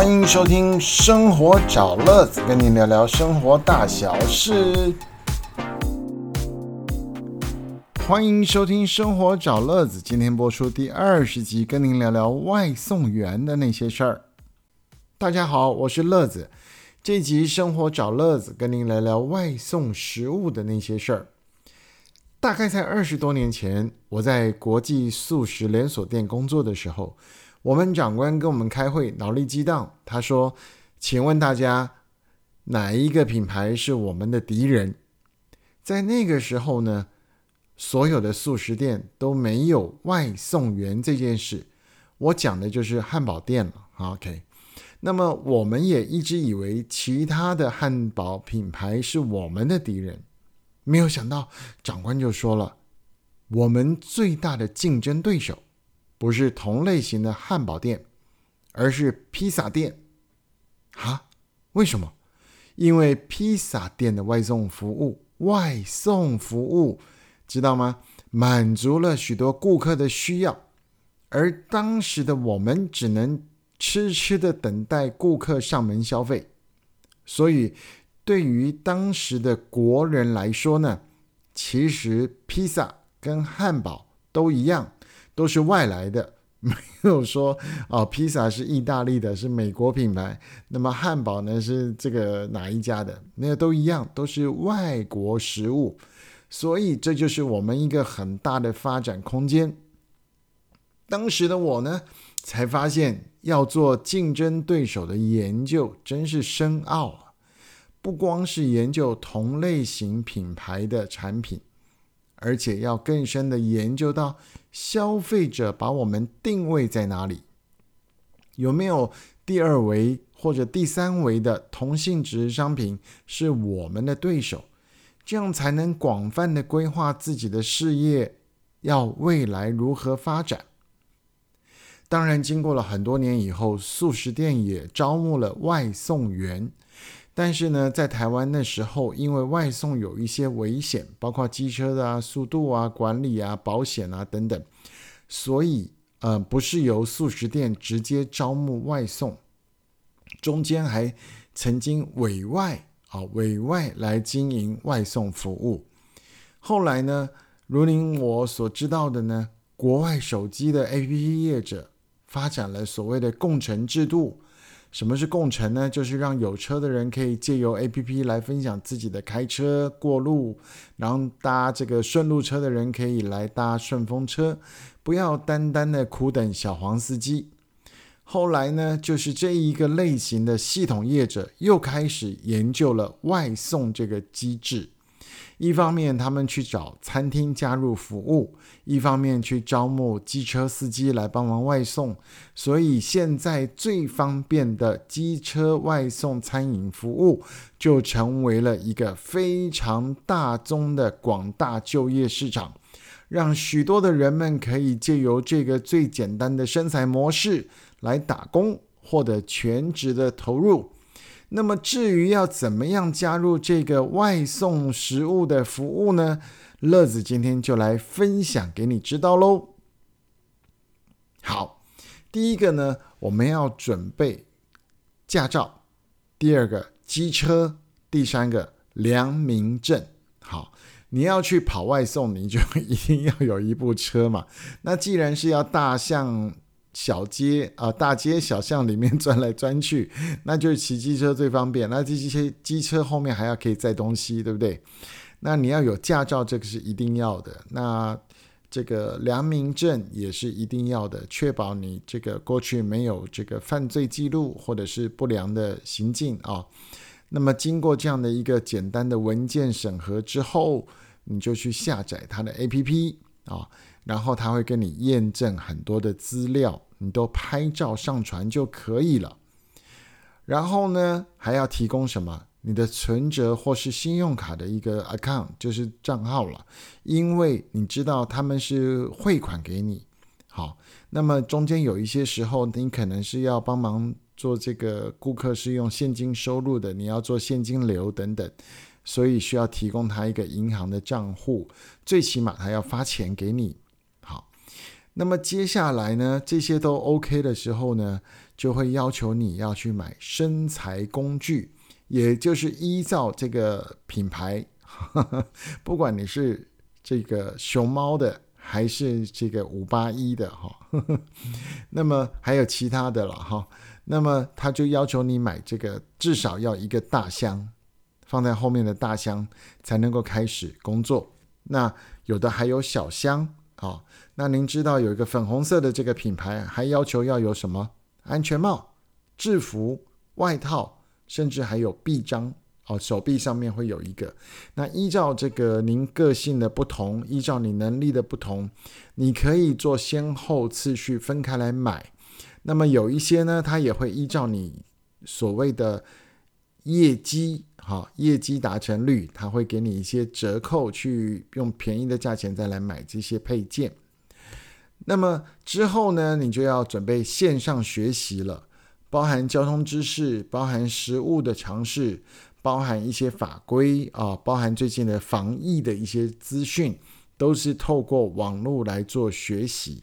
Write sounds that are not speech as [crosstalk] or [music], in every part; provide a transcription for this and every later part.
欢迎收听《生活找乐子》，跟您聊聊生活大小事。欢迎收听《生活找乐子》，今天播出第二十集，跟您聊聊外送员的那些事儿。大家好，我是乐子。这集《生活找乐子》，跟您聊聊外送食物的那些事儿。大概在二十多年前，我在国际素食连锁店工作的时候，我们长官跟我们开会，脑力激荡。他说：“请问大家，哪一个品牌是我们的敌人？”在那个时候呢，所有的素食店都没有外送员这件事。我讲的就是汉堡店了。OK，那么我们也一直以为其他的汉堡品牌是我们的敌人。没有想到，长官就说了：“我们最大的竞争对手，不是同类型的汉堡店，而是披萨店。”啊？为什么？因为披萨店的外送服务，外送服务，知道吗？满足了许多顾客的需要，而当时的我们只能痴痴的等待顾客上门消费，所以。对于当时的国人来说呢，其实披萨跟汉堡都一样，都是外来的，没有说哦，披萨是意大利的，是美国品牌，那么汉堡呢是这个哪一家的？那都一样，都是外国食物，所以这就是我们一个很大的发展空间。当时的我呢，才发现要做竞争对手的研究，真是深奥啊。不光是研究同类型品牌的产品，而且要更深的研究到消费者把我们定位在哪里，有没有第二维或者第三维的同性质商品是我们的对手，这样才能广泛的规划自己的事业，要未来如何发展。当然，经过了很多年以后，素食店也招募了外送员。但是呢，在台湾那时候，因为外送有一些危险，包括机车的啊、速度啊、管理啊、保险啊等等，所以呃，不是由素食店直接招募外送，中间还曾经委外啊委外来经营外送服务。后来呢，如您我所知道的呢，国外手机的 APP 业者发展了所谓的共乘制度。什么是共乘呢？就是让有车的人可以借由 APP 来分享自己的开车过路，然后搭这个顺路车的人可以来搭顺风车，不要单单的苦等小黄司机。后来呢，就是这一个类型的系统业者又开始研究了外送这个机制。一方面，他们去找餐厅加入服务；一方面，去招募机车司机来帮忙外送。所以，现在最方便的机车外送餐饮服务，就成为了一个非常大宗的广大就业市场，让许多的人们可以借由这个最简单的生财模式来打工，获得全职的投入。那么至于要怎么样加入这个外送食物的服务呢？乐子今天就来分享给你知道喽。好，第一个呢，我们要准备驾照；第二个机车；第三个良民证。好，你要去跑外送，你就一定要有一部车嘛。那既然是要大象。小街啊，大街小巷里面钻来钻去，[laughs] 那就是骑机车最方便。那这些机车后面还要可以载东西，对不对？那你要有驾照，这个是一定要的。那这个良民证也是一定要的，确保你这个过去没有这个犯罪记录或者是不良的行径啊。那么经过这样的一个简单的文件审核之后，你就去下载它的 APP 啊。然后他会跟你验证很多的资料，你都拍照上传就可以了。然后呢，还要提供什么？你的存折或是信用卡的一个 account，就是账号了。因为你知道他们是汇款给你，好，那么中间有一些时候，你可能是要帮忙做这个顾客是用现金收入的，你要做现金流等等，所以需要提供他一个银行的账户，最起码他要发钱给你。那么接下来呢，这些都 OK 的时候呢，就会要求你要去买身材工具，也就是依照这个品牌，[laughs] 不管你是这个熊猫的还是这个五八一的哈，[laughs] 那么还有其他的了哈，那么他就要求你买这个至少要一个大箱，放在后面的大箱才能够开始工作。那有的还有小箱好，那您知道有一个粉红色的这个品牌还要求要有什么？安全帽、制服、外套，甚至还有臂章哦，手臂上面会有一个。那依照这个您个性的不同，依照你能力的不同，你可以做先后次序分开来买。那么有一些呢，它也会依照你所谓的业绩，哈，业绩达成率，他会给你一些折扣，去用便宜的价钱再来买这些配件。那么之后呢，你就要准备线上学习了，包含交通知识，包含实物的尝试，包含一些法规啊，包含最近的防疫的一些资讯，都是透过网络来做学习。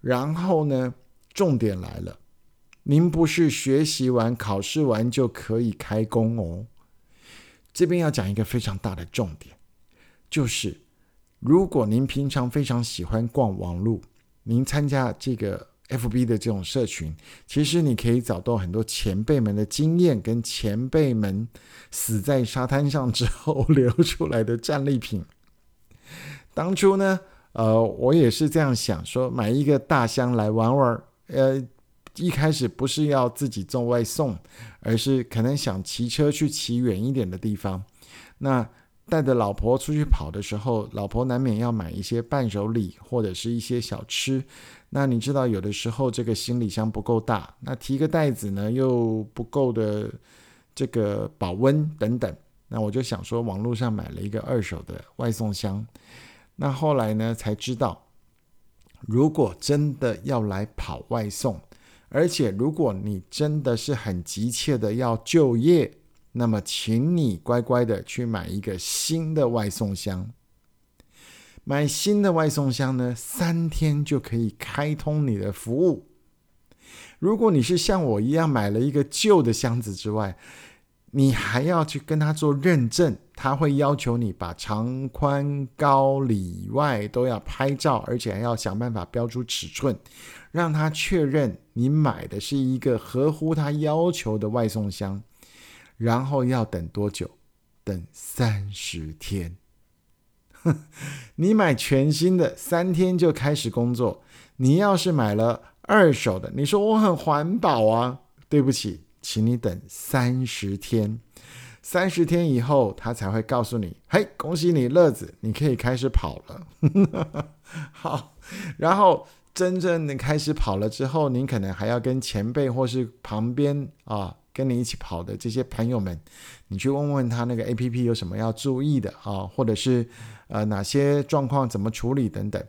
然后呢，重点来了，您不是学习完、考试完就可以开工哦。这边要讲一个非常大的重点，就是如果您平常非常喜欢逛网络。您参加这个 FB 的这种社群，其实你可以找到很多前辈们的经验，跟前辈们死在沙滩上之后 [laughs] 流出来的战利品。当初呢，呃，我也是这样想，说买一个大箱来玩玩。呃，一开始不是要自己做外送，而是可能想骑车去骑远一点的地方。那带着老婆出去跑的时候，老婆难免要买一些伴手礼或者是一些小吃。那你知道，有的时候这个行李箱不够大，那提个袋子呢又不够的这个保温等等。那我就想说，网络上买了一个二手的外送箱。那后来呢才知道，如果真的要来跑外送，而且如果你真的是很急切的要就业。那么，请你乖乖的去买一个新的外送箱。买新的外送箱呢，三天就可以开通你的服务。如果你是像我一样买了一个旧的箱子之外，你还要去跟他做认证，他会要求你把长宽高里外都要拍照，而且还要想办法标出尺寸，让他确认你买的是一个合乎他要求的外送箱。然后要等多久？等三十天。[laughs] 你买全新的，三天就开始工作。你要是买了二手的，你说我很环保啊？对不起，请你等三十天。三十天以后，他才会告诉你：“嘿，恭喜你，乐子，你可以开始跑了。[laughs] ”好，然后真正的开始跑了之后，您可能还要跟前辈或是旁边啊。跟你一起跑的这些朋友们，你去问问他那个 A P P 有什么要注意的啊，或者是呃哪些状况怎么处理等等。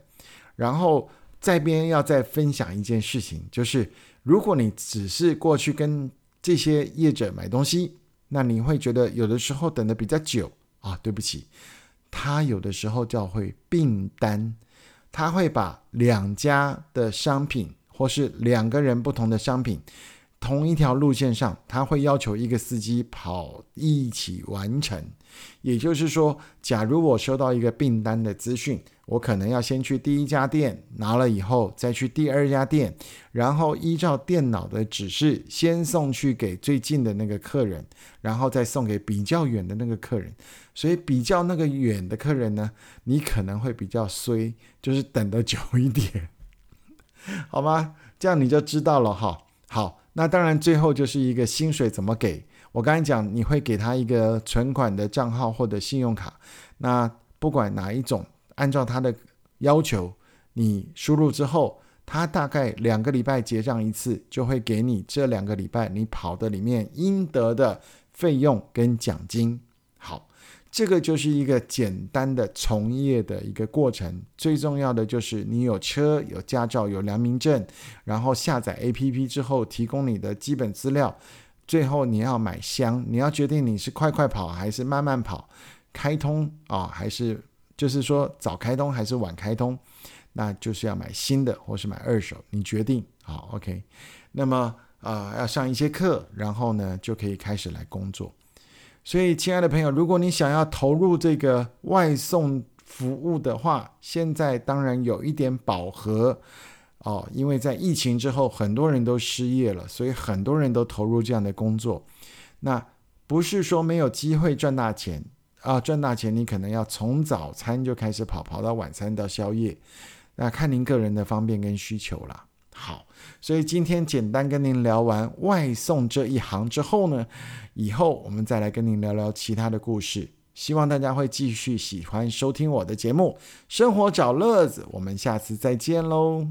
然后在边要再分享一件事情，就是如果你只是过去跟这些业者买东西，那你会觉得有的时候等的比较久啊。对不起，他有的时候叫会并单，他会把两家的商品或是两个人不同的商品。同一条路线上，他会要求一个司机跑一起完成。也就是说，假如我收到一个订单的资讯，我可能要先去第一家店拿了以后，再去第二家店，然后依照电脑的指示，先送去给最近的那个客人，然后再送给比较远的那个客人。所以比较那个远的客人呢，你可能会比较衰，就是等得久一点，[laughs] 好吗？这样你就知道了哈。好。那当然，最后就是一个薪水怎么给？我刚才讲，你会给他一个存款的账号或者信用卡。那不管哪一种，按照他的要求，你输入之后，他大概两个礼拜结账一次，就会给你这两个礼拜你跑的里面应得的费用跟奖金。好。这个就是一个简单的从业的一个过程，最重要的就是你有车、有驾照、有良民证，然后下载 APP 之后提供你的基本资料，最后你要买箱，你要决定你是快快跑还是慢慢跑，开通啊还是就是说早开通还是晚开通，那就是要买新的或是买二手，你决定好 OK。那么啊，要上一些课，然后呢就可以开始来工作。所以，亲爱的朋友，如果你想要投入这个外送服务的话，现在当然有一点饱和哦，因为在疫情之后，很多人都失业了，所以很多人都投入这样的工作。那不是说没有机会赚大钱啊，赚大钱你可能要从早餐就开始跑，跑到晚餐到宵夜，那看您个人的方便跟需求啦。好，所以今天简单跟您聊完外送这一行之后呢，以后我们再来跟您聊聊其他的故事。希望大家会继续喜欢收听我的节目《生活找乐子》，我们下次再见喽。